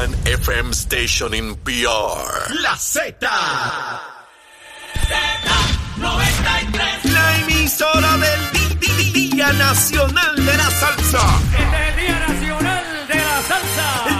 one FM station in PR. La Z. Z93. La emisora del Día Nacional de la Salsa. Este es el Día Nacional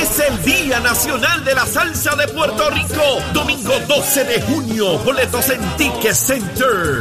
Es el Día Nacional de la Salsa de Puerto Rico. Domingo 12 de junio. Boletos en Ticket Center.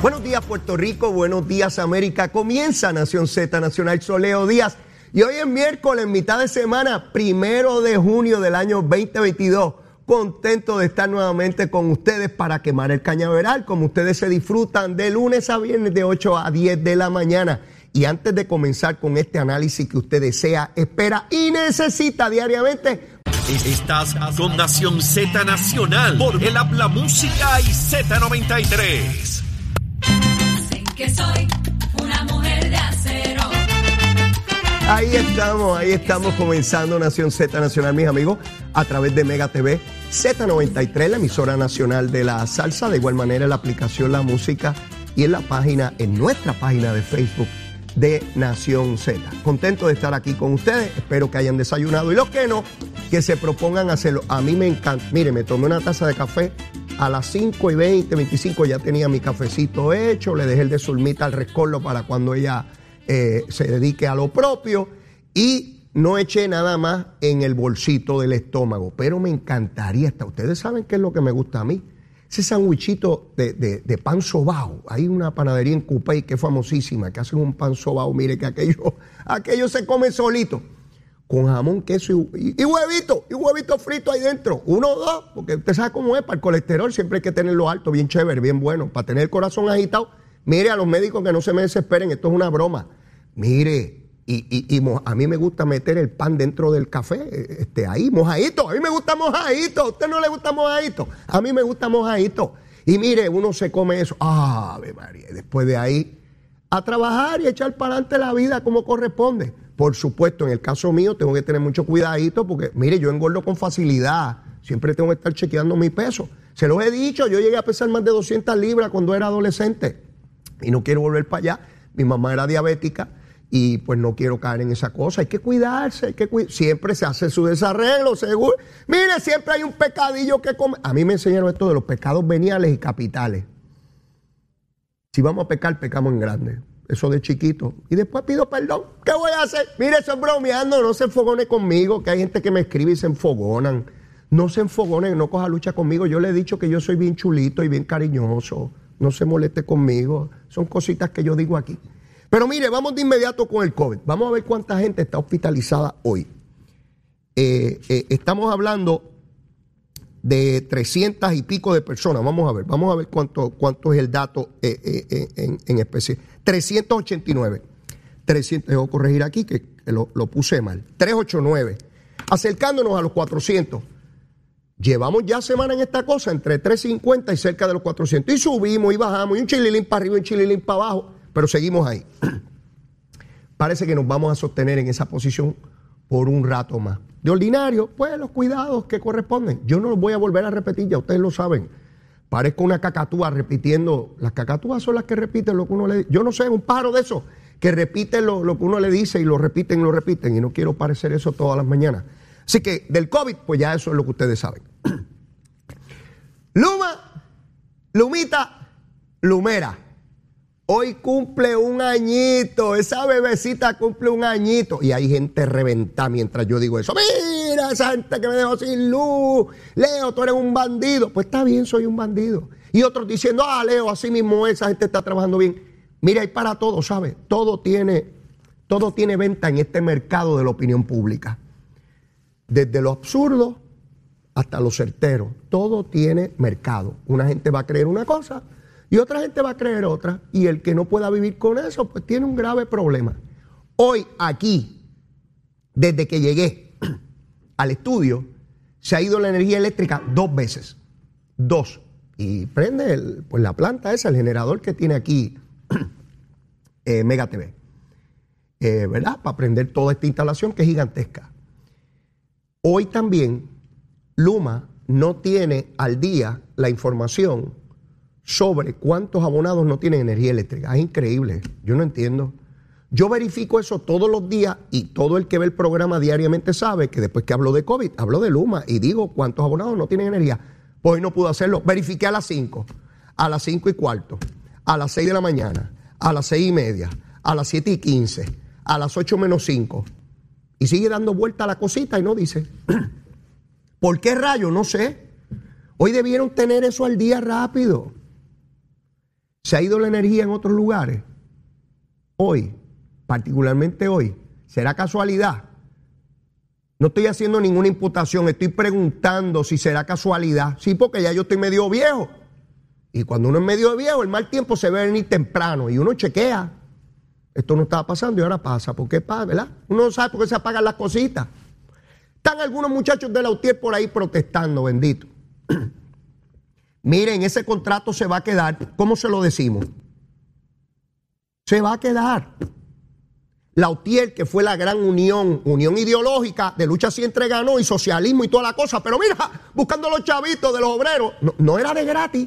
Buenos días Puerto Rico, buenos días América. Comienza Nación Z Nacional Soleo Díaz. Y hoy es miércoles, mitad de semana, primero de junio del año 2022. Contento de estar nuevamente con ustedes para quemar el cañaveral, como ustedes se disfrutan de lunes a viernes de 8 a 10 de la mañana. Y antes de comenzar con este análisis que usted desea, espera y necesita diariamente, Estás con Nación Z Nacional por el Habla Música y Z93. Dicen que soy una mujer de acero. Ahí estamos, ahí estamos comenzando Nación Z Nacional, mis amigos, a través de Mega TV, Z93, la emisora nacional de la salsa, de igual manera en la aplicación La Música y en la página, en nuestra página de Facebook de Nación Z. Contento de estar aquí con ustedes, espero que hayan desayunado y los que no, que se propongan hacerlo. A mí me encanta, mire, me tomé una taza de café a las 5 y 20, 25 ya tenía mi cafecito hecho, le dejé el de Zulmita al rescoldo para cuando ella eh, se dedique a lo propio y no eché nada más en el bolsito del estómago, pero me encantaría hasta ustedes saben qué es lo que me gusta a mí. Ese sandwichito de, de- pan sobao. Hay una panadería en Cupey que es famosísima, que hacen un pan sobao. Mire que aquello, aquello se come solito. Con jamón, queso y, y- y huevito, y huevito frito ahí dentro. Uno o dos, porque usted sabe cómo es, para el colesterol siempre hay que tenerlo alto, bien chévere, bien bueno. Para tener el corazón agitado, mire a los médicos que no se me desesperen, esto es una broma. Mire, y, y- y a mí me gusta meter el pan dentro del café, este, ahí, mojadito. A mí me gusta mojadito. ¿A usted no le gusta mojadito? A mí me gusta mojadito. Y mire, uno se come eso. Ave María. Después de ahí, a trabajar y echar para adelante la vida como corresponde. Por supuesto, en el caso mío, tengo que tener mucho cuidadito porque, mire, yo engordo con facilidad. Siempre tengo que estar chequeando mi peso. Se los he dicho, yo llegué a pesar más de 200 libras cuando era adolescente y no quiero volver para allá. Mi mamá era diabética y pues no quiero caer en esa cosa. Hay que cuidarse, hay que cuid- Siempre se hace su desarreglo, seguro. Mire, siempre hay un pecadillo que comer. A mí me enseñaron esto de los pecados veniales y capitales. Si vamos a pecar, pecamos en grande. Eso de chiquito. Y después pido perdón. ¿Qué voy a hacer? Mire, eso es bromeando. No se enfogone conmigo, que hay gente que me escribe y se enfogonan. No se enfogonen, no coja lucha conmigo. Yo le he dicho que yo soy bien chulito y bien cariñoso. No se moleste conmigo. Son cositas que yo digo aquí. Pero mire, vamos de inmediato con el COVID. Vamos a ver cuánta gente está hospitalizada hoy. Eh, eh, estamos hablando de 300 y pico de personas. Vamos a ver, vamos a ver cuánto, cuánto es el dato eh, en, en especie. 389. 300, debo corregir aquí que, lo puse mal. 389. Acercándonos a los 400. Llevamos ya semana en esta cosa, entre 350 y cerca de los 400. Y subimos y bajamos, y un chililín para arriba y un chililín para abajo, pero seguimos ahí. Parece que nos vamos a sostener en esa posición por un rato más. De ordinario, pues los cuidados que corresponden. Yo no los voy a volver a repetir, ya ustedes lo saben. Parezco una cacatúa repitiendo. Las cacatúas son las que repiten lo que uno le dice. Yo no sé, un pájaro de esos que repite lo, lo que uno le dice y lo repiten y lo repiten. Y no quiero parecer eso todas las mañanas. Así que del COVID, pues ya eso es lo que ustedes saben. Luma, Lumita, Lumera. Hoy cumple un añito, esa bebecita cumple un añito. Y hay gente reventada mientras yo digo eso. Mira, esa gente que me dejó sin luz. Leo, tú eres un bandido. Pues está bien, soy un bandido. Y otros diciendo, ah, Leo, así mismo esa gente está trabajando bien. Mira, hay para todo, ¿sabes? Todo tiene, todo tiene venta en este mercado de la opinión pública. Desde lo absurdo hasta lo certero. Todo tiene mercado. Una gente va a creer una cosa y otra gente va a creer otra. Y el que no pueda vivir con eso, pues tiene un grave problema. Hoy aquí, desde que llegué al estudio, se ha ido la energía eléctrica dos veces. Dos. Y prende el- pues la planta esa, el generador que tiene aquí eh, Mega TV. Eh, ¿Verdad? Para prender toda esta instalación que es gigantesca. Hoy también Luma no tiene al día la información sobre cuántos abonados no tienen energía eléctrica. Es increíble. Yo no entiendo. Yo verifico eso todos los días y todo el que ve el programa diariamente sabe que después que hablo de COVID, hablo de Luma y digo cuántos abonados no tienen energía. Pues hoy no pude hacerlo. Verifiqué a las 5, a las 5 y cuarto, a las 6 de la mañana, a las 6 y media, a las 7 y 15, a las 8 menos 5. Y sigue dando vuelta la cosita y no dice. ¿Por qué rayo? No sé. Hoy debieron tener eso al día rápido. Se ha ido la energía en otros lugares. Hoy, particularmente hoy, ¿será casualidad? No estoy haciendo ninguna imputación, estoy preguntando si será casualidad. Sí, porque ya yo estoy medio viejo. Y cuando uno es medio viejo, el mal tiempo se ve venir temprano y uno chequea. Esto no estaba pasando y ahora pasa. ¿Por qué pasa, verdad? Uno no sabe por qué se apagan las cositas. Están algunos muchachos de la UTIER por ahí protestando, bendito. Miren, ese contrato se va a quedar. ¿Cómo se lo decimos? Se va a quedar. La UTIER, que fue la gran unión, unión ideológica de lucha siempre ganó y socialismo y toda la cosa, pero mira, buscando los chavitos de los obreros, no, era de gratis,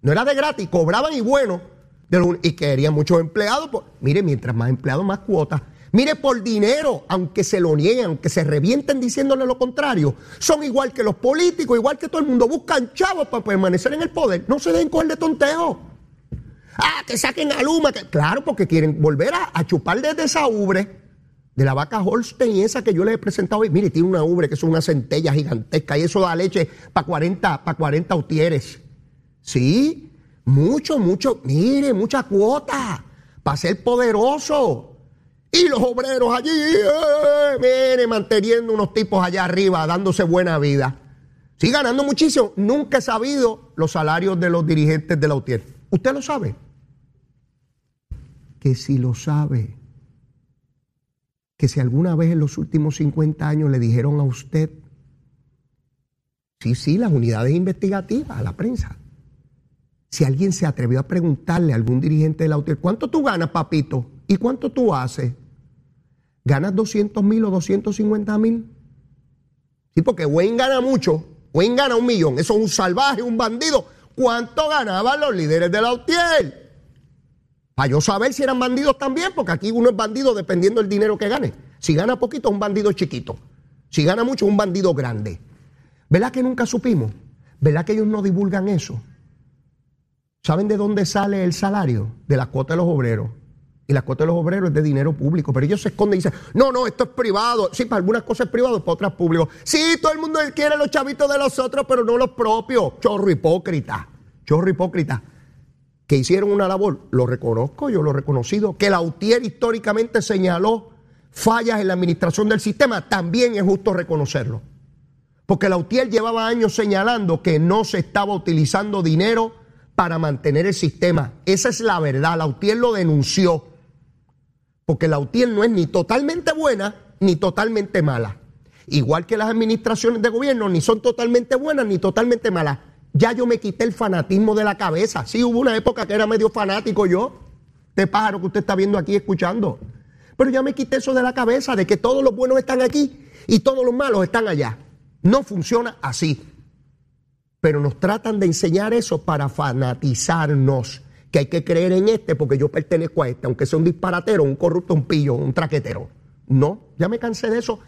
no era de gratis, cobraban y bueno, de y querían muchos empleados. pues, mire, mientras más empleados, más cuotas. Mire, por dinero, aunque se lo nieguen, aunque se revienten diciéndole lo contrario, son igual que los políticos, igual que todo el mundo, buscan chavos para permanecer en el poder. No se den coger de tonteo. Ah, que saquen a Luma. Claro, porque quieren volver a, chupar desde esa ubre de la vaca Holstein esa que yo les he presentado hoy. Mire, tiene una ubre que es una centella gigantesca y eso da leche para 40, para 40 utieres. Sí, mucho, mucho, mire, mucha cuota para ser poderoso. Y los obreros allí, eh, mire, manteniendo unos tipos allá arriba, dándose buena vida. Sí, ganando muchísimo. Nunca he sabido los salarios de los dirigentes de la UTIER. ¿Usted lo sabe? Que si lo sabe, que si alguna vez en los últimos 50 años le dijeron a usted, sí, sí, las unidades investigativas, la prensa, si alguien se atrevió a preguntarle a algún dirigente de la UTIER, ¿cuánto tú ganas, papito? ¿Y cuánto tú haces? ¿Ganas 200 mil o 250 mil? Sí, porque Wayne gana mucho. Wayne gana un millón. Eso es un salvaje, un bandido. ¿Cuánto ganaban los líderes de la UTIER? Para yo saber si eran bandidos también, porque aquí uno es bandido dependiendo del dinero que gane. Si gana poquito, es un bandido chiquito. Si gana mucho, es un bandido grande. ¿Verdad que nunca supimos? ¿Verdad que ellos no divulgan eso? ¿Saben de dónde sale el salario? De la cuota de los obreros. Y la cuota de los obreros es de dinero público. Pero ellos se esconden y dicen, no, no, esto es privado. Sí, para algunas cosas es privado, para otras público. Sí, todo el mundo quiere los chavitos de los otros, pero no los propios. Chorro hipócrita. Chorro hipócrita. Que hicieron una labor, lo reconozco, yo lo he reconocido. Que la UTIER históricamente señaló fallas en la administración del sistema, también es justo reconocerlo. Porque la UTIER llevaba años señalando que no se estaba utilizando dinero para mantener el sistema. Esa es la verdad. La UTIER lo denunció. Porque la UTIER no es ni totalmente buena ni totalmente mala. Igual que las administraciones de gobierno ni son totalmente buenas ni totalmente malas. Ya yo me quité el fanatismo de la cabeza. Sí, hubo una época que era medio fanático yo, de pájaro que usted está viendo aquí escuchando. Pero ya me quité eso de la cabeza, de que todos los buenos están aquí y todos los malos están allá. No funciona así. Pero nos tratan de enseñar eso para fanatizarnos. Que hay que creer en este porque yo pertenezco a este, aunque sea un disparatero, un corrupto, un pillo, un traquetero. No, ya me cansé de eso.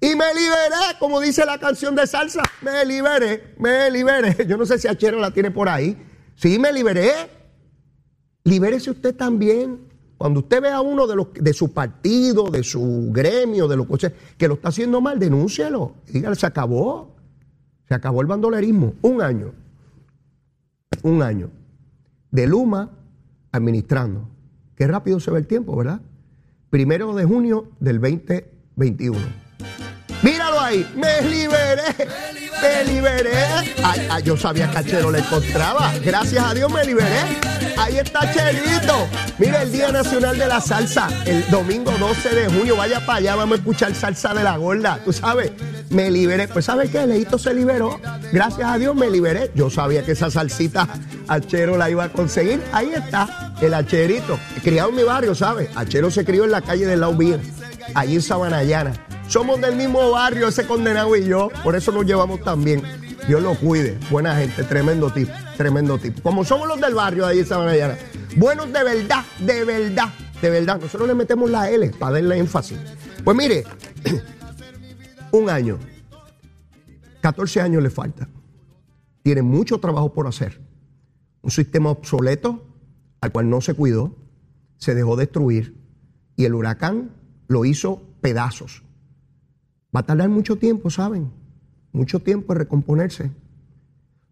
Y me liberé, como dice la canción de salsa. Me liberé, me liberé. Yo no sé si Achero la tiene por ahí. Sí, me liberé. Libérese usted también. Cuando usted ve a uno de, los, de su partido, de su gremio, de lo que sea, que lo está haciendo mal, denúncielo. Dígale, se acabó. Se acabó el bandolerismo. Un año. Un año. De Luma administrando. Qué rápido se ve el tiempo, ¿verdad? Primero de junio del 2021. Míralo ahí, me liberé, me liberé. Yo sabía que a Chero le encontraba. Gracias a Dios me liberé. Ahí está Cherito. Mira el Día Nacional de la Salsa, el domingo 12 de junio. Vaya para allá, vamos a escuchar salsa de la gorda. Tú sabes, me liberé. Pues ¿sabes qué? Leito se liberó. Gracias a Dios me liberé. Yo sabía que esa salsita Achero la iba a conseguir. Ahí está, el Acherito. Criado en mi barrio, ¿sabes? Achero se crió en la calle del Lau allí en Sabanayana. Somos del mismo barrio, ese condenado y yo, por eso nos llevamos tan bien. Dios lo cuide, buena gente, tremendo tipo, tremendo tipo. Como somos los del barrio de ahí en Sabanayana. Buenos de verdad, de verdad, de verdad. Nosotros le metemos la L para darle énfasis. Pues mire, un año, 14 años le falta. Tiene mucho trabajo por hacer. Un sistema obsoleto al cual no se cuidó, se dejó destruir y el huracán lo hizo pedazos. Va a tardar mucho tiempo, ¿saben? Mucho tiempo en recomponerse.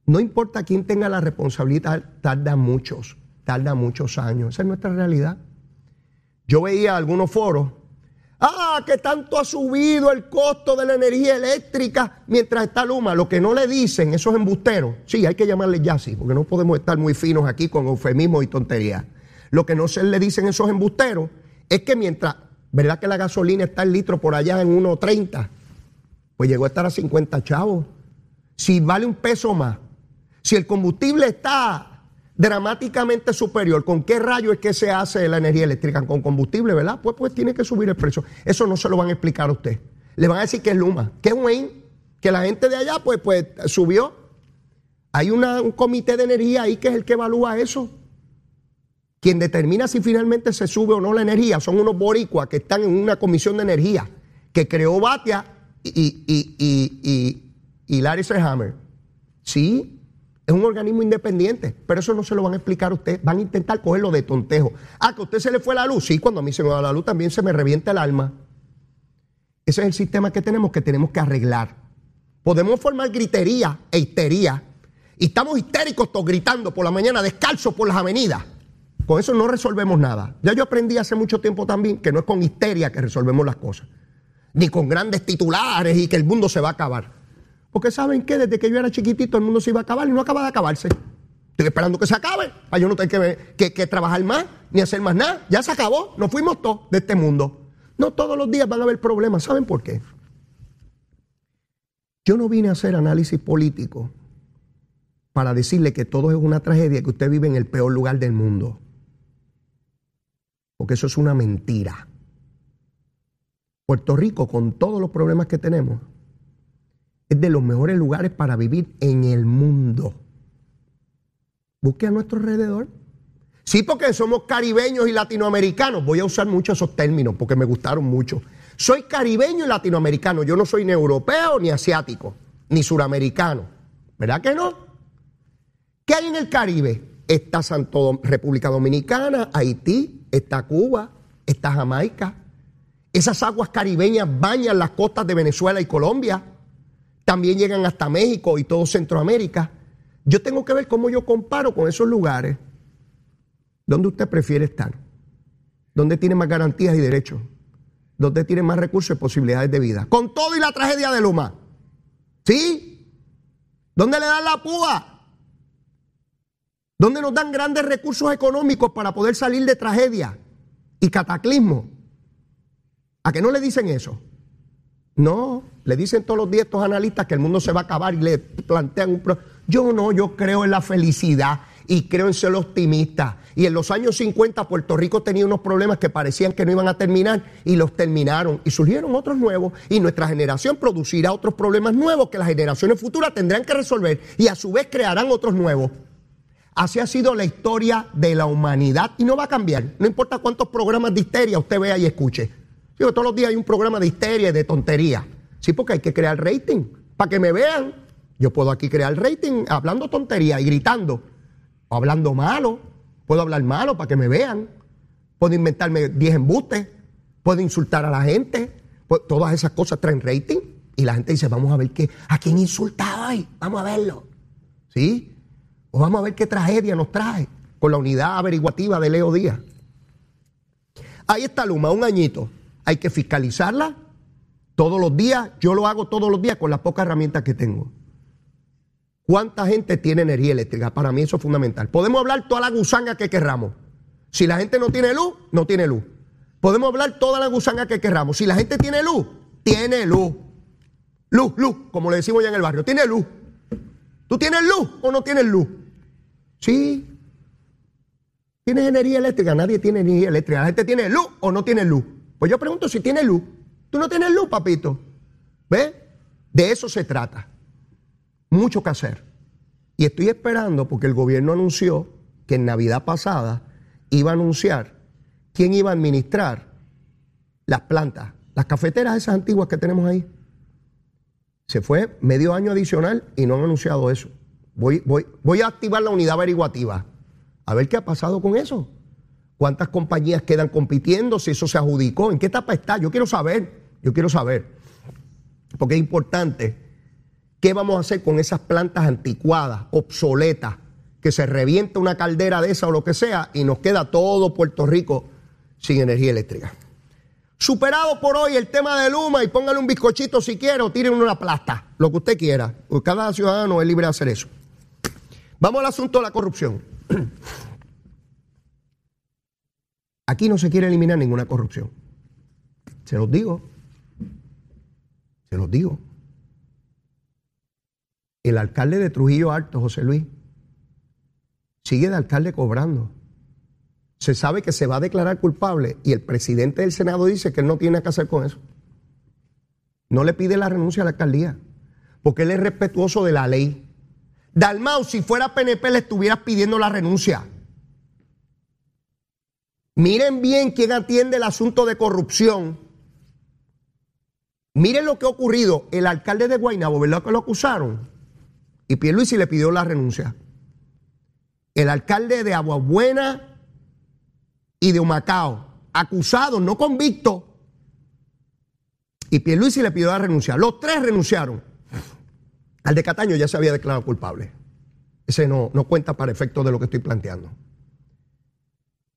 No importa quién tenga la responsabilidad, tarda muchos, tarda muchos años. Esa es nuestra realidad. Yo veía algunos foros, ah, que tanto ha subido el costo de la energía eléctrica mientras está Luma. Lo que no le dicen esos embusteros, sí, hay que llamarle ya sí, porque no podemos estar muy finos aquí con eufemismos y tonterías. Lo que no se le dicen esos embusteros es que mientras ¿Verdad que la gasolina está el litro por allá en 1.30? Pues llegó a estar a 50 chavos. Si vale un peso más, si el combustible está dramáticamente superior, ¿con qué rayo es que se hace la energía eléctrica? Con combustible, ¿verdad? Pues, pues tiene que subir el precio. Eso no se lo van a explicar a usted. Le van a decir que es Luma, que es Wayne, que la gente de allá pues, pues subió. Hay un comité de energía ahí que es el que evalúa eso. Quien determina si finalmente se sube o no la energía son unos boricuas que están en una comisión de energía que creó Batia y, y, y, y Larry Hammer. Sí, es un organismo independiente, pero eso no se lo van a explicar a usted. Van a intentar cogerlo de tontejo. Ah, que a usted se le fue la luz. Sí, cuando a mí se me va la luz también se me revienta el alma. Ese es el sistema que tenemos que tenemos que arreglar. Podemos formar gritería e histería. Y estamos histéricos todos gritando por la mañana, descalzos por las avenidas. Con eso no resolvemos nada. Ya yo aprendí hace mucho tiempo también que no es con histeria que resolvemos las cosas. Ni con grandes titulares y que el mundo se va a acabar. Porque saben que desde que yo era chiquitito el mundo se iba a acabar y no acaba de acabarse. Estoy esperando que se acabe para yo no tener que, que, trabajar más ni hacer más nada. Ya se acabó, nos fuimos todos de este mundo. No todos los días van a haber problemas. ¿Saben por qué? Yo no vine a hacer análisis político para decirle que todo es una tragedia, que usted vive en el peor lugar del mundo porque eso es una mentira. Puerto Rico, con todos los problemas que tenemos, es de los mejores lugares para vivir en el mundo. Busque a nuestro alrededor. Sí, porque somos caribeños y latinoamericanos. Voy a usar mucho esos términos porque me gustaron mucho. Soy caribeño y latinoamericano. Yo no soy ni europeo, ni asiático, ni suramericano. ¿Verdad que no? ¿Qué hay en el Caribe? Está República Dominicana, Haití, está Cuba, está Jamaica. Esas aguas caribeñas bañan las costas de Venezuela y Colombia. También llegan hasta México y todo Centroamérica. Yo tengo que ver cómo yo comparo con esos lugares. ¿Dónde usted prefiere estar? ¿Dónde tiene más garantías y derechos? ¿Dónde tiene más recursos y posibilidades de vida? Con todo y la tragedia de Luma. ¿Sí? ¿Dónde le dan la púa? Donde nos dan grandes recursos económicos para poder salir de tragedia y cataclismo. ¿A qué no le dicen eso? No, le dicen todos los días estos analistas que el mundo se va a acabar y le plantean un... Pro yo no, yo creo en la felicidad y creo en ser optimista. Y en los años 50 Puerto Rico tenía unos problemas que parecían que no iban a terminar y los terminaron. Y surgieron otros nuevos y nuestra generación producirá otros problemas nuevos que las generaciones futuras tendrán que resolver y a su vez crearán otros nuevos. Así ha sido la historia de la humanidad y no va a cambiar. No importa cuántos programas de histeria usted vea y escuche. Digo, todos los días hay un programa de histeria y de tontería. Sí, porque hay que crear rating para que me vean. Yo puedo aquí crear rating hablando tontería y gritando. O hablando malo. Puedo hablar malo para que me vean. Puedo inventarme 10 embustes. Puedo insultar a la gente. Pues, todas esas cosas traen rating. Y la gente dice, vamos a ver qué, a quién insulta hoy. Vamos a verlo. ¿Sí? O vamos a ver qué tragedia nos trae con la unidad averiguativa de Leo Díaz. Ahí está Luma, un añito. Hay que fiscalizarla, Todos los días, yo lo hago todos los días con las pocas herramientas que tengo. ¿Cuánta gente tiene energía eléctrica? Para mí eso es fundamental. Podemos hablar toda la gusanga que querramos. Si la gente no tiene luz, no tiene luz. Podemos hablar toda la gusanga que querramos. Si la gente tiene luz, tiene luz. Luz, luz, como le decimos ya en el barrio. Tiene luz. ¿Tú tienes luz o no tienes luz? Sí. ¿Tienes energía eléctrica? Nadie tiene energía eléctrica. La gente tiene luz o no tiene luz. Pues yo pregunto si tiene luz. Tú no tienes luz, papito. ¿Ves? De eso se trata. Mucho que hacer. Y estoy esperando porque el gobierno anunció que en Navidad pasada iba a anunciar quién iba a administrar las plantas, las cafeteras esas antiguas que tenemos ahí. Se fue medio año adicional y no han anunciado eso. Voy, voy, voy a activar la unidad averiguativa. A ver qué ha pasado con eso. ¿Cuántas compañías quedan compitiendo? Si eso se adjudicó. ¿En qué etapa está? Yo quiero saber. Yo quiero saber. Porque es importante. ¿Qué vamos a hacer con esas plantas anticuadas, obsoletas, que se revienta una caldera de esa o lo que sea y nos queda todo Puerto Rico sin energía eléctrica? Superado por hoy el tema de Luma y póngale un bizcochito si quiere o tírenle una plasta, lo que usted quiera. Cada ciudadano es libre de hacer eso. Vamos al asunto de la corrupción. Aquí no se quiere eliminar ninguna corrupción. Se los digo. Se los digo. El alcalde de Trujillo Alto, José Luis, sigue de alcalde cobrando. Se sabe que se va a declarar culpable y el presidente del Senado dice que él no tiene nada que hacer con eso. No le pide la renuncia a la alcaldía, porque él es respetuoso de la ley. Dalmau, si fuera PNP, le estuvieras pidiendo la renuncia. Miren bien quién atiende el asunto de corrupción. Miren lo que ha ocurrido. El alcalde de Guaynabo, ¿verdad que lo acusaron? Y Pierluisi le pidió la renuncia. El alcalde de Aguabuena y de Humacao, acusados, no convictos. Y Pierluisi le pidió la renuncia. Los tres renunciaron. Al de Cataño ya se había declarado culpable. Ese no, no cuenta para efecto de lo que estoy planteando.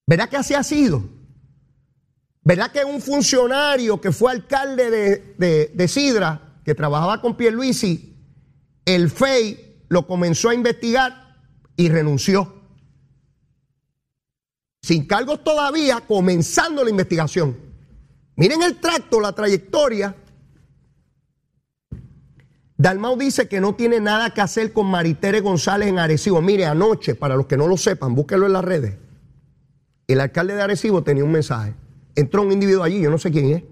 ¿Verdad que así ha sido? ¿Verdad que un funcionario que fue alcalde de, de, de Sidra, que trabajaba con Pierluisi, el FEI lo comenzó a investigar y renunció? Sin cargos todavía, comenzando la investigación. Miren el tracto, la trayectoria. Dalmau dice que no tiene nada que hacer con Maritere González en Arecibo. Mire, anoche, para los que no lo sepan, búsquenlo en las redes. El alcalde de Arecibo tenía un mensaje. Entró un individuo allí, yo no sé quién es,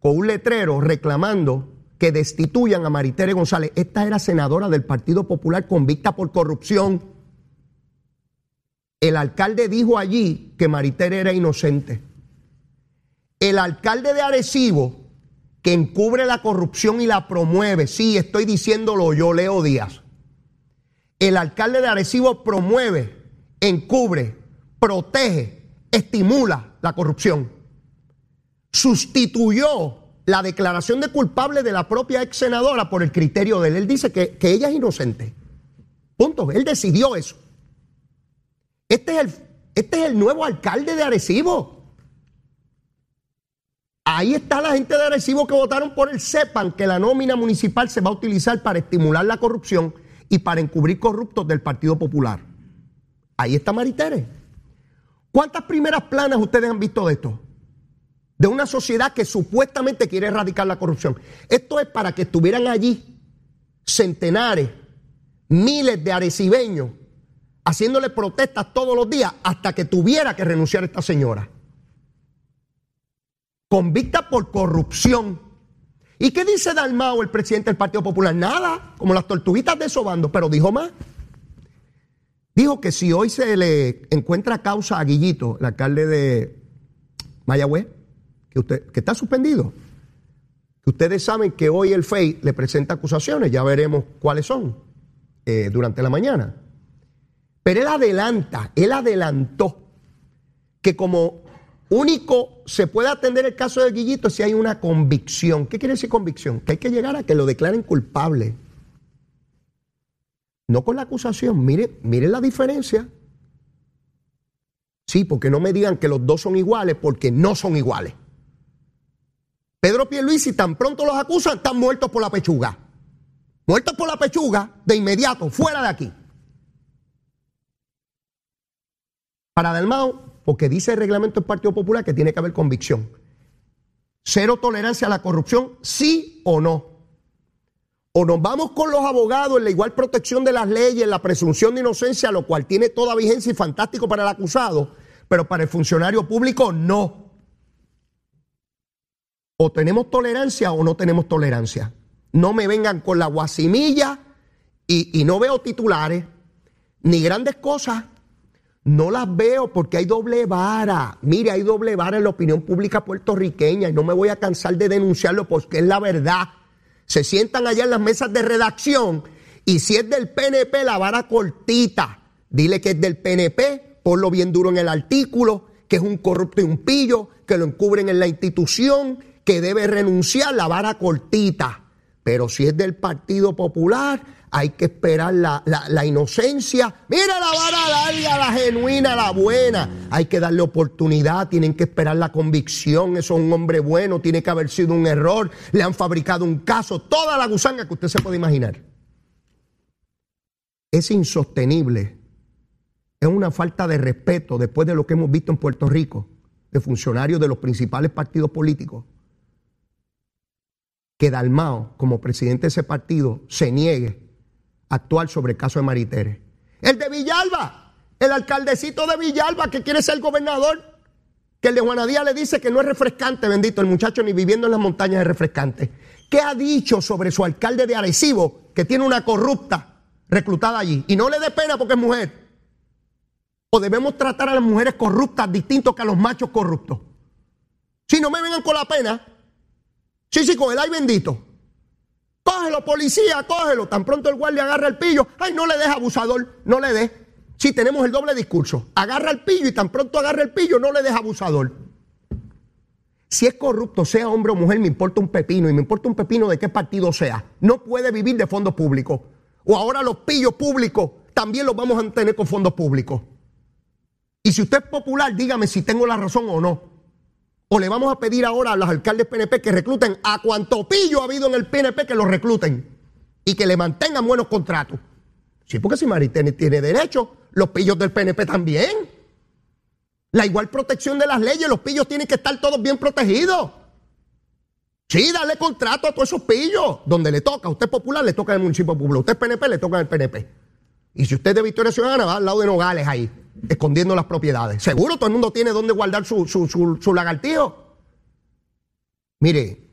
con un letrero reclamando que destituyan a Maritere González. Esta era senadora del Partido Popular convicta por corrupción. El alcalde dijo allí que Maritere era inocente. El alcalde de Arecibo, que encubre la corrupción y la promueve, sí, estoy diciéndolo yo, Leo Díaz. El alcalde de Arecibo promueve, encubre, protege, estimula la corrupción. Sustituyó la declaración de culpable de la propia ex senadora por el criterio de él. Él dice que, que ella es inocente. Punto. Él decidió eso. Este es, el, este es el nuevo alcalde de Arecibo. Ahí está la gente de Arecibo que votaron por él. Sepan que la nómina municipal se va a utilizar para estimular la corrupción y para encubrir corruptos del Partido Popular. Ahí está Maritere. ¿Cuántas primeras planas ustedes han visto de esto? De una sociedad que supuestamente quiere erradicar la corrupción. Esto es para que estuvieran allí centenares, miles de arecibeños haciéndole protestas todos los días hasta que tuviera que renunciar esta señora. Convicta por corrupción. ¿Y qué dice Dalmao, el presidente del Partido Popular? Nada, como las tortuguitas de Sobando, pero dijo más. Dijo que si hoy se le encuentra causa a Guillito, el alcalde de Mayagüez, que, usted, que está suspendido, que ustedes saben que hoy el FEI le presenta acusaciones, ya veremos cuáles son eh, durante la mañana. Pero él adelanta, él adelantó que como único se puede atender el caso de Guillito si hay una convicción. ¿Qué quiere decir convicción? Que hay que llegar a que lo declaren culpable. No con la acusación. Mire, mire la diferencia. Sí, porque no me digan que los dos son iguales, porque no son iguales. Pedro Pierluisi, tan pronto los acusan, están muertos por la pechuga. Muertos por la pechuga, de inmediato, fuera de aquí. Para Dalmao, porque dice el reglamento del Partido Popular que tiene que haber convicción. Cero tolerancia a la corrupción, sí o no. O nos vamos con los abogados en la igual protección de las leyes, en la presunción de inocencia, lo cual tiene toda vigencia y fantástico para el acusado, pero para el funcionario público no. O tenemos tolerancia o no tenemos tolerancia. No me vengan con la guasimilla y, y no veo titulares ni grandes cosas. No las veo porque hay doble vara. Mire, hay doble vara en la opinión pública puertorriqueña y no me voy a cansar de denunciarlo porque es la verdad. Se sientan allá en las mesas de redacción y si es del PNP, la vara cortita. Dile que es del PNP, ponlo bien duro en el artículo, que es un corrupto y un pillo, que lo encubren en la institución, que debe renunciar, la vara cortita. Pero si es del Partido Popular, hay que esperar la, la, inocencia. Mira la vara larga, la genuina, la buena. Hay que darle oportunidad, tienen que esperar la convicción. Eso es un hombre bueno, tiene que haber sido un error. Le han fabricado un caso, toda la gusanga que usted se puede imaginar. Es insostenible. Es una falta de respeto después de lo que hemos visto en Puerto Rico, de funcionarios de los principales partidos políticos que Dalmao, como presidente de ese partido, se niegue actuar sobre el caso de Maritere. El de Villalba, el alcaldecito de Villalba que quiere ser gobernador, que el de Juanadía le dice que no es refrescante, bendito, el muchacho ni viviendo en las montañas es refrescante. ¿Qué ha dicho sobre su alcalde de Arecibo, que tiene una corrupta reclutada allí? Y no le dé pena porque es mujer. O debemos tratar a las mujeres corruptas distintos que a los machos corruptos. Si no me vengan con la pena, Sí, sí, con el ay bendito. Cógelo, policía, cógelo. Tan pronto el guardia agarra el pillo. Ay, no le des abusador, no le des. Sí, tenemos el doble discurso. Agarra el pillo y tan pronto agarra el pillo, no le des abusador. Si es corrupto, sea hombre o mujer, me importa un pepino y me importa un pepino de qué partido sea. No puede vivir de fondos públicos. O ahora los pillos públicos también los vamos a tener con fondos públicos. Y si usted es popular, dígame si tengo la razón o no. O le vamos a pedir ahora a los alcaldes PNP que recluten a cuanto pillo ha habido en el PNP que los recluten y que le mantengan buenos contratos. Sí, porque si Maritene tiene derecho, los pillos del PNP también. La igual protección de las leyes, los pillos tienen que estar todos bien protegidos. Sí, dale contrato a todos esos pillos. Donde le toca, usted es popular, le toca el municipio popular. Usted es PNP, le toca el PNP. Y si usted es de Victoria Ciudadana, va al lado de Nogales ahí escondiendo las propiedades. Seguro todo el mundo tiene donde guardar su, su, su, lagartijo. Mire,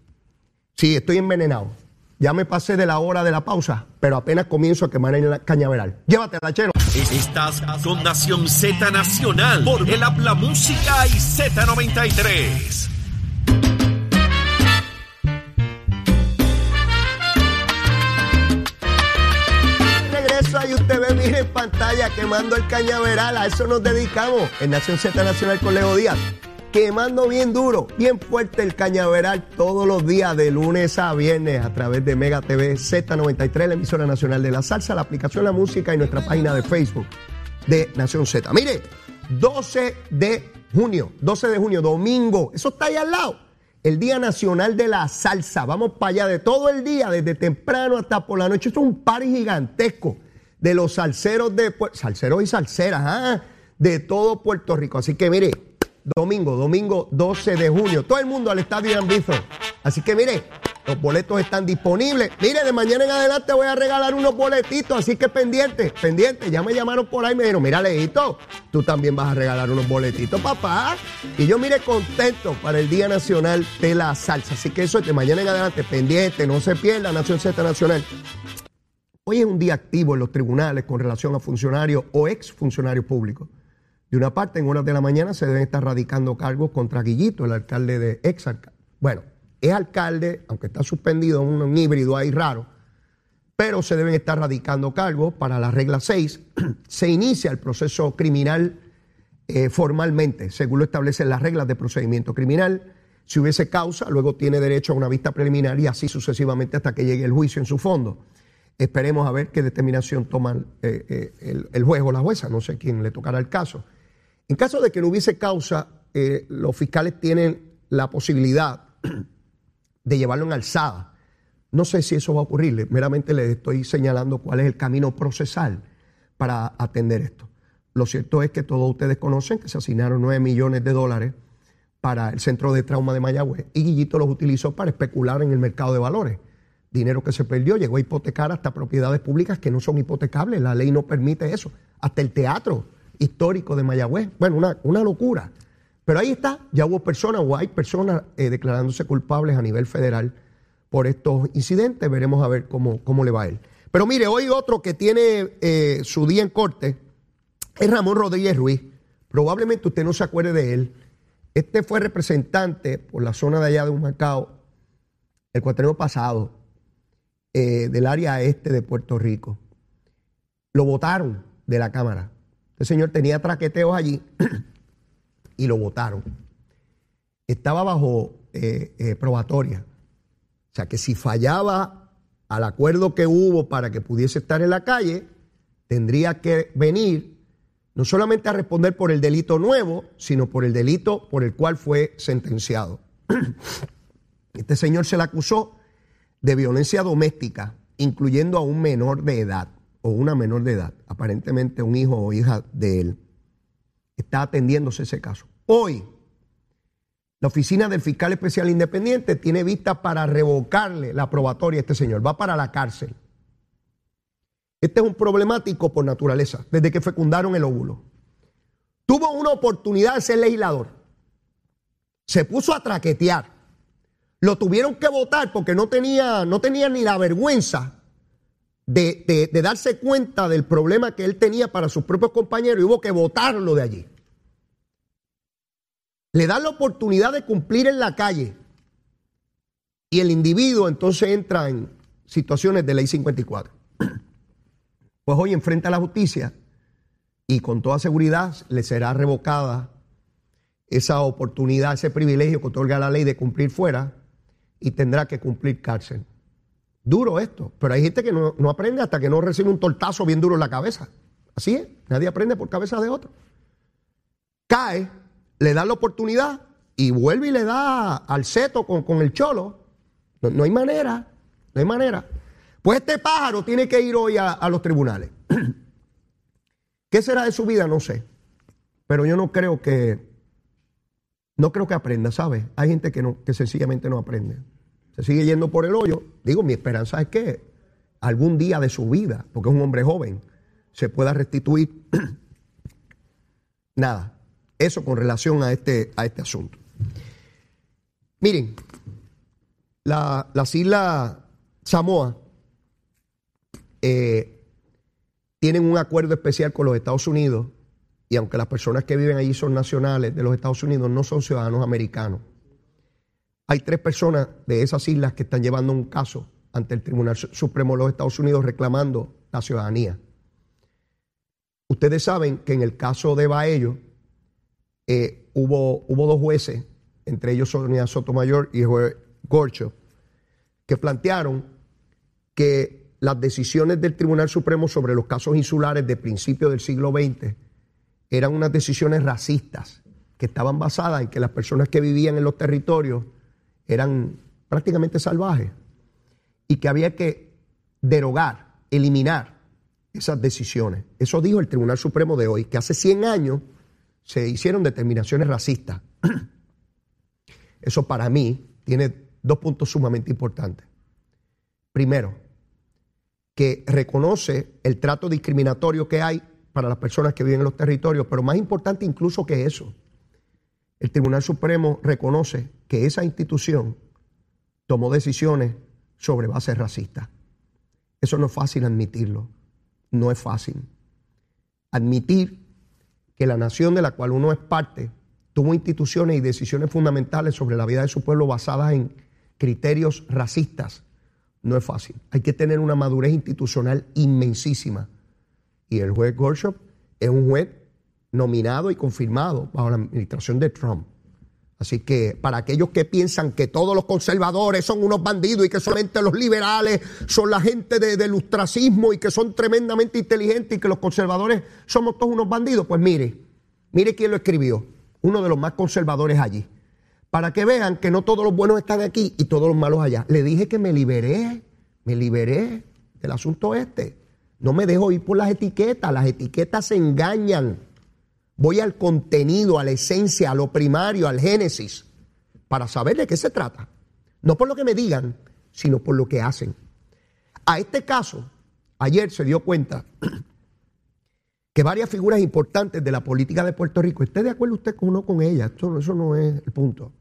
sí, estoy envenenado. Ya me pasé de la hora de la pausa, pero apenas comienzo a quemar en la cañaveral. Llévatela, chero. Estás con Nación Z Nacional por el Habla Música y Z93. Pantalla, quemando el cañaveral. A eso nos dedicamos en Nación Z Nacional con Leo Díaz. Quemando bien duro, bien fuerte el cañaveral todos los días de lunes a viernes a través de Mega TV Z93, la emisora nacional de la salsa, la aplicación La Música y nuestra página de Facebook de Nación Z. Mire, 12 de junio, 12 de junio, domingo, eso está ahí al lado. El Día Nacional de la Salsa. Vamos para allá de todo el día, desde temprano hasta por la noche. Esto es un party gigantesco de los salseros de salseros y salseras, ¿ah? de todo Puerto Rico. Así que mire, domingo, domingo 12 de junio, todo el mundo al estadio Irán Bithorn. Así que mire, los boletos están disponibles. Mire, de mañana en adelante voy a regalar unos boletitos, así que pendiente, pendiente. Ya me llamaron por ahí me dijeron, mira, Leito, tú también vas a regalar unos boletitos, papá. Y yo, mire, contento para el Día Nacional de la Salsa. Así que eso es de mañana en adelante, pendiente, no se pierda, Nación Z Nacional. Hoy es un día activo en los tribunales con relación a funcionarios o ex funcionarios públicos. De una parte, en horas de la mañana se deben estar radicando cargos contra Guillito, el alcalde de ex alcalde. Bueno, es alcalde, aunque está suspendido, un, un híbrido ahí raro, pero se deben estar radicando cargos para la regla 6. se inicia el proceso criminal eh, formalmente, según lo establecen las reglas de procedimiento criminal. Si hubiese causa, luego tiene derecho a una vista preliminar y así sucesivamente hasta que llegue el juicio en su fondo. Esperemos a ver qué determinación toman eh, eh, el, el, juez o la jueza, no sé quién le tocará el caso. En caso de que no hubiese causa, eh, los fiscales tienen la posibilidad de llevarlo en alzada. No sé si eso va a ocurrir, meramente les estoy señalando cuál es el camino procesal para atender esto. Lo cierto es que todos ustedes conocen que se asignaron 9 millones de dólares para el centro de trauma de Mayagüez y Guillito los utilizó para especular en el mercado de valores. Dinero que se perdió, llegó a hipotecar hasta propiedades públicas que no son hipotecables, la ley no permite eso, hasta el teatro histórico de Mayagüez. Bueno, una, una locura. Pero ahí está, ya hubo personas o hay personas eh, declarándose culpables a nivel federal por estos incidentes. Veremos a ver cómo, cómo le va a él. Pero mire, hoy otro que tiene eh, su día en corte es Ramón Rodríguez Ruiz. Probablemente usted no se acuerde de él. Este fue representante por la zona de allá de Humacao el cuatreno pasado eh, del área este de Puerto Rico. Lo votaron de la Cámara. Este señor tenía traqueteos allí y lo votaron. Estaba bajo eh, eh, probatoria. O sea que si fallaba al acuerdo que hubo para que pudiese estar en la calle, tendría que venir no solamente a responder por el delito nuevo, sino por el delito por el cual fue sentenciado. Este señor se le acusó de violencia doméstica, incluyendo a un menor de edad o una menor de edad, aparentemente un hijo o hija de él. Está atendiéndose ese caso. Hoy, la oficina del fiscal especial independiente tiene vista para revocarle la probatoria a este señor. Va para la cárcel. Este es un problemático por naturaleza, desde que fecundaron el óvulo. Tuvo una oportunidad de ser legislador. Se puso a traquetear. Lo tuvieron que votar porque no tenía, no tenía ni la vergüenza de, darse cuenta del problema que él tenía para sus propios compañeros y hubo que votarlo de allí. Le dan la oportunidad de cumplir en la calle y el individuo entonces entra en situaciones de ley 54 pues hoy enfrenta a la justicia y con toda seguridad le será revocada esa oportunidad, ese privilegio que otorga la ley de cumplir fuera y tendrá que cumplir cárcel. Duro esto, pero hay gente que no, aprende hasta que no recibe un tortazo bien duro en la cabeza. Así es, nadie aprende por cabeza de otro. Cae, le da la oportunidad y vuelve y le da al seto con, el cholo. no hay manera, no hay manera. Pues este pájaro tiene que ir hoy a, los tribunales. ¿Qué será de su vida? No sé. Pero yo no creo que, no creo que aprenda, ¿sabes? Hay gente que, no, que sencillamente no aprende. Se sigue yendo por el hoyo. Digo, mi esperanza es que algún día de su vida, porque es un hombre joven, se pueda restituir. Nada. Eso con relación a este, a este asunto. Miren, la, las islas Samoa eh, tienen un acuerdo especial con los Estados Unidos y aunque las personas que viven allí son nacionales de los Estados Unidos, no son ciudadanos americanos. Hay tres personas de esas islas que están llevando un caso ante el Tribunal Supremo de los Estados Unidos reclamando la ciudadanía. Ustedes saben que en el caso de Baello eh, hubo, hubo dos jueces, entre ellos Sonia Sotomayor y Gorcho, que plantearon que las decisiones del Tribunal Supremo sobre los casos insulares de principios del siglo XX eran unas decisiones racistas que estaban basadas en que las personas que vivían en los territorios eran prácticamente salvajes y que había que derogar, eliminar esas decisiones. Eso dijo el Tribunal Supremo de hoy, que hace 100 años se hicieron determinaciones racistas. Eso para mí tiene dos puntos sumamente importantes. Primero, que reconoce el trato discriminatorio que hay para las personas que viven en los territorios, pero más importante incluso que eso, el Tribunal Supremo reconoce que esa institución tomó decisiones sobre bases racistas. Eso no es fácil admitirlo, no es fácil. Admitir que la nación de la cual uno es parte tuvo instituciones y decisiones fundamentales sobre la vida de su pueblo basadas en criterios racistas no es fácil. Hay que tener una madurez institucional inmensísima. Y el juez Gorshop es un juez nominado y confirmado bajo la administración de Trump. Así que para aquellos que piensan que todos los conservadores son unos bandidos y que solamente los liberales son la gente de, del y que son tremendamente inteligentes y que los conservadores somos todos unos bandidos, pues mire, mire quién lo escribió, uno de los más conservadores allí. para que vean que no todos los buenos están aquí y todos los malos allá. Le dije que me liberé, me liberé del asunto este. No me dejo ir por las etiquetas, las etiquetas se engañan. Voy al contenido, a la esencia, a lo primario, al génesis, para saber de qué se trata. No por lo que me digan, sino por lo que hacen. A este caso, ayer se dio cuenta que varias figuras importantes de la política de Puerto Rico, ¿esté de acuerdo usted con uno con ella? eso no es el punto.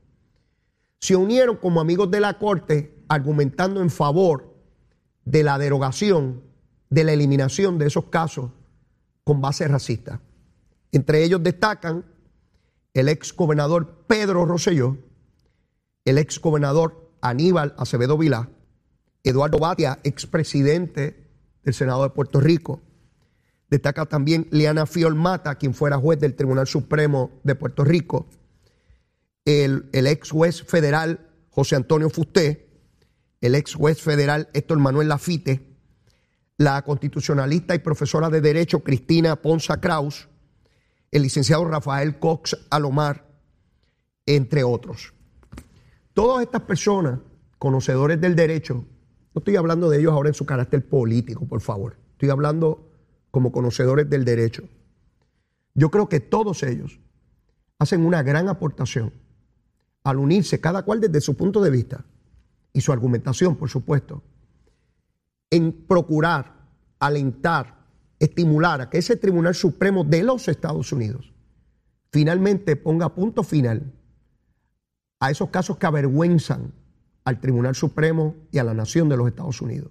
Se unieron como amigos de la Corte argumentando en favor de la derogación, de la eliminación de esos casos con base racista. Entre ellos destacan el ex gobernador Pedro Rosselló, el ex gobernador Aníbal Acevedo Vilá, Eduardo Batia, expresidente del Senado de Puerto Rico. Destaca también Liana Fiol Mata, quien fuera juez del Tribunal Supremo de Puerto Rico. El, el ex juez federal José Antonio Fusté, el ex juez federal Héctor Manuel Lafite, la constitucionalista y profesora de Derecho Cristina Ponza Kraus, el licenciado Rafael Cox Alomar, entre otros. Todas estas personas, conocedores del derecho, no estoy hablando de ellos ahora en su carácter político, por favor, estoy hablando como conocedores del derecho. Yo creo que todos ellos hacen una gran aportación al unirse, cada cual desde su punto de vista y su argumentación, por supuesto, en procurar, alentar, estimular a que ese Tribunal Supremo de los Estados Unidos finalmente ponga punto final a esos casos que avergüenzan al Tribunal Supremo y a la nación de los Estados Unidos.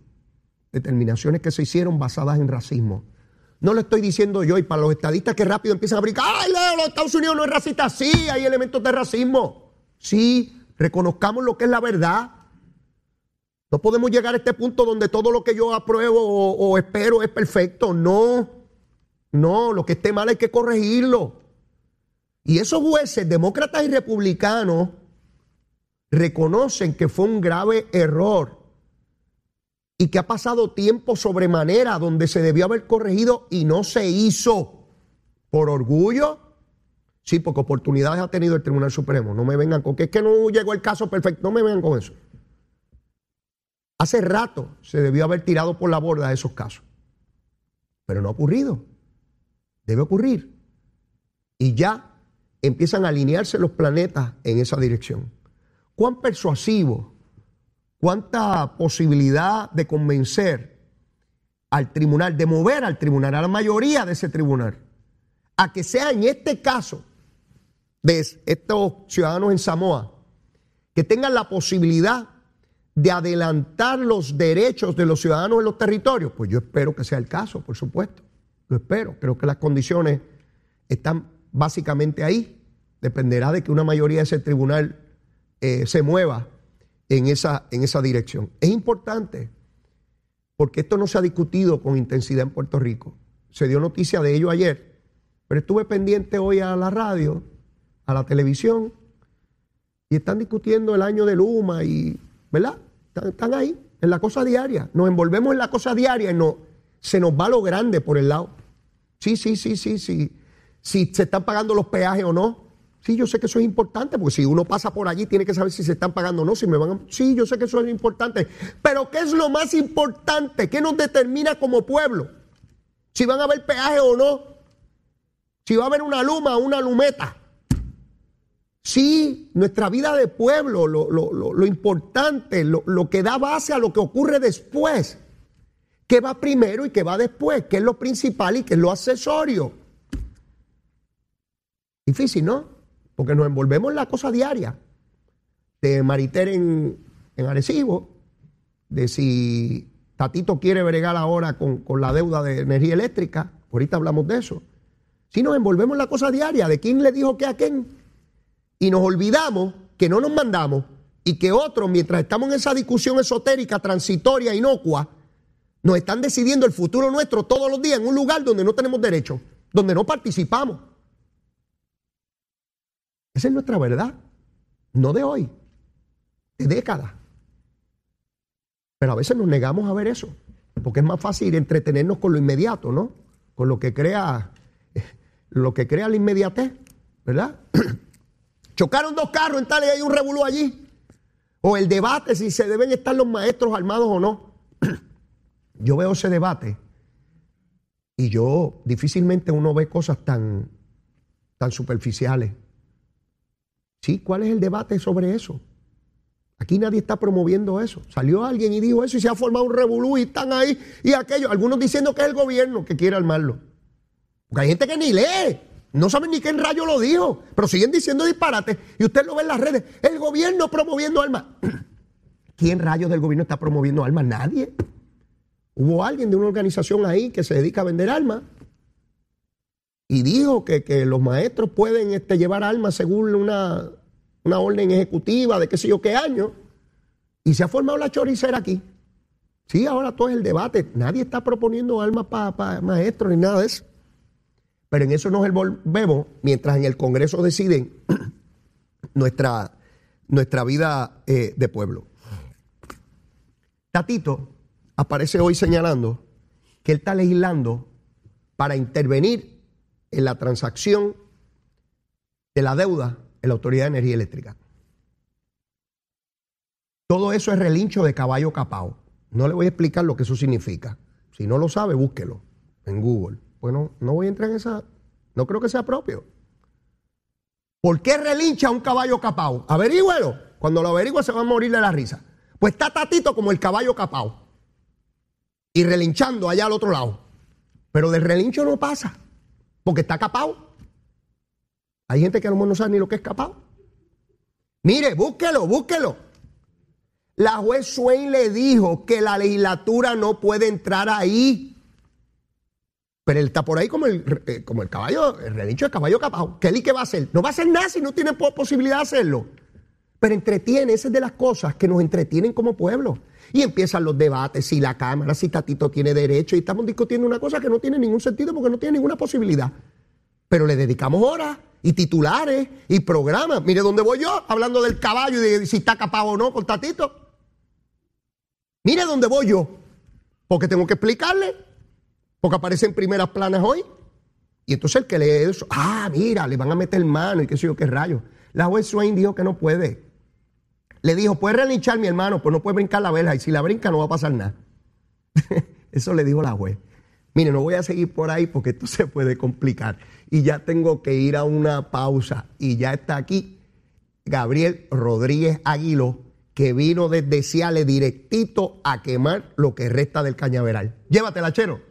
Determinaciones que se hicieron basadas en racismo. No lo estoy diciendo yo y para los estadistas que rápido empiezan a brincar, ¡ay, los Estados Unidos no es racista! Sí, hay elementos de racismo. Sí, reconozcamos lo que es la verdad. No podemos llegar a este punto donde todo lo que yo apruebo o, espero es perfecto. No, no, lo que esté mal hay que corregirlo. Y esos jueces, demócratas y republicanos, reconocen que fue un grave error y que ha pasado tiempo sobremanera donde se debió haber corregido y no se hizo por orgullo. Sí, porque oportunidades ha tenido el Tribunal Supremo. No me vengan con que es que no llegó el caso perfecto. No me vengan con eso. Hace rato se debió haber tirado por la borda esos casos. Pero no ha ocurrido. Debe ocurrir. Y ya empiezan a alinearse los planetas en esa dirección cuán persuasivo, cuánta posibilidad de convencer al tribunal, de mover al tribunal, a la mayoría de ese tribunal, a que sea en este caso de estos ciudadanos en Samoa, que tengan la posibilidad de adelantar los derechos de los ciudadanos en los territorios, pues yo espero que sea el caso, por supuesto. Lo espero. Creo que las condiciones están básicamente ahí. Dependerá de que una mayoría de ese tribunal eh, se mueva en esa, en esa dirección. Es importante porque esto no se ha discutido con intensidad en Puerto Rico. Se dio noticia de ello ayer, pero estuve pendiente hoy a la radio, a la televisión, y están discutiendo el año de Luma y, ¿verdad? Están, ahí, en la cosa diaria. Nos envolvemos en la cosa diaria y no, se nos va lo grande por el lado. Sí, sí, sí, sí, sí. Si se están pagando los peajes o no. Sí, yo sé que eso es importante, porque si uno pasa por allí tiene que saber si se están pagando o no, si me van. Sí, yo sé que eso es importante. Pero ¿qué es lo más importante? ¿Qué nos determina como pueblo? Si van a haber peaje o no. Si va a haber una luma o una lumeta. Sí, nuestra vida de pueblo, lo, lo importante, lo, que da base a lo que ocurre después. ¿Qué va primero y qué va después? ¿Qué es lo principal y qué es lo accesorio? Difícil, ¿no? porque nos envolvemos en la cosa diaria de Mariter en, en Arecibo, de si Tatito quiere bregar ahora con, la deuda de energía eléctrica, ahorita hablamos de eso. Si nos envolvemos en la cosa diaria, de quién le dijo qué a quién, y nos olvidamos que no nos mandamos y que otros, mientras estamos en esa discusión esotérica, transitoria, inocua, nos están decidiendo el futuro nuestro todos los días en un lugar donde no tenemos derecho, donde no participamos. Esa es nuestra verdad. No de hoy, de décadas. Pero a veces nos negamos a ver eso, porque es más fácil entretenernos con lo inmediato, ¿no? Con lo que crea, lo que crea la inmediatez, ¿verdad? Chocaron dos carros en tal y hay un revolú allí. O el debate si se deben estar los maestros armados o no. Yo veo ese debate y yo difícilmente uno ve cosas tan, tan superficiales. Sí, ¿cuál es el debate sobre eso? Aquí nadie está promoviendo eso. Salió alguien y dijo eso y se ha formado un revolú y están ahí y aquello. Algunos diciendo que es el gobierno que quiere armarlo. Porque hay gente que ni lee. No saben ni qué en rayo lo dijo, pero siguen diciendo disparates. Y usted lo ve en las redes. El gobierno promoviendo armas. ¿Quién rayos del gobierno está promoviendo armas? Nadie. Hubo alguien de una organización ahí que se dedica a vender armas y dijo que, los maestros pueden este, llevar armas según una, una orden ejecutiva de qué sé yo qué año. Y se ha formado la choricera aquí. Sí, ahora todo es el debate. Nadie está proponiendo armas para maestros ni nada de eso. Pero en eso nos envolvemos mientras en el Congreso deciden nuestra, nuestra vida eh, de pueblo. Tatito aparece hoy señalando que él está legislando para intervenir en la transacción de la deuda en la Autoridad de Energía Eléctrica. Todo eso es relincho de caballo capao. No le voy a explicar lo que eso significa. Si no lo sabe, búsquelo en Google. Bueno, no voy a entrar en esa, no creo que sea propio. ¿Por qué relincha un caballo capao? Averígüelo. Cuando lo averigüe se va a morir de la risa. Pues está tatito como el caballo capao. Y relinchando allá al otro lado. Pero del relincho no pasa. Porque está capao. Hay gente que a lo mejor no sabe ni lo que es capao. Mire, búsquelo, búsquelo. La juez Swain le dijo que la legislatura no puede entrar ahí. Pero él está por ahí como el, eh, como el caballo, el relincho del caballo capao. ¿Qué, ¿Qué va a hacer? No va a hacer nada si no tiene posibilidad de hacerlo. Pero entretiene, esa es de las cosas que nos entretienen como pueblo. Y empiezan los debates, si la Cámara, si Tatito tiene derecho, y estamos discutiendo una cosa que no tiene ningún sentido porque no tiene ninguna posibilidad. Pero le dedicamos horas y titulares y programas. Mire dónde voy yo, hablando del caballo y de si está capado o no con Tatito. Mire dónde voy yo, porque tengo que explicarle porque aparece en primeras planas hoy. Y entonces el que lee eso, ah, mira, le van a meter mano y qué sé yo, qué rayo. La juez Swain dijo que no puede. Le dijo, puede relinchar mi hermano, pues no puede brincar la vela y si la brinca no va a pasar nada. eso le dijo la juez. Mire, no voy a seguir por ahí porque esto se puede complicar. Y ya tengo que ir a una pausa. Y ya está aquí Gabriel Rodríguez Aguilo, que vino desde Ciales directito a quemar lo que resta del cañaveral. Llévatela, chero.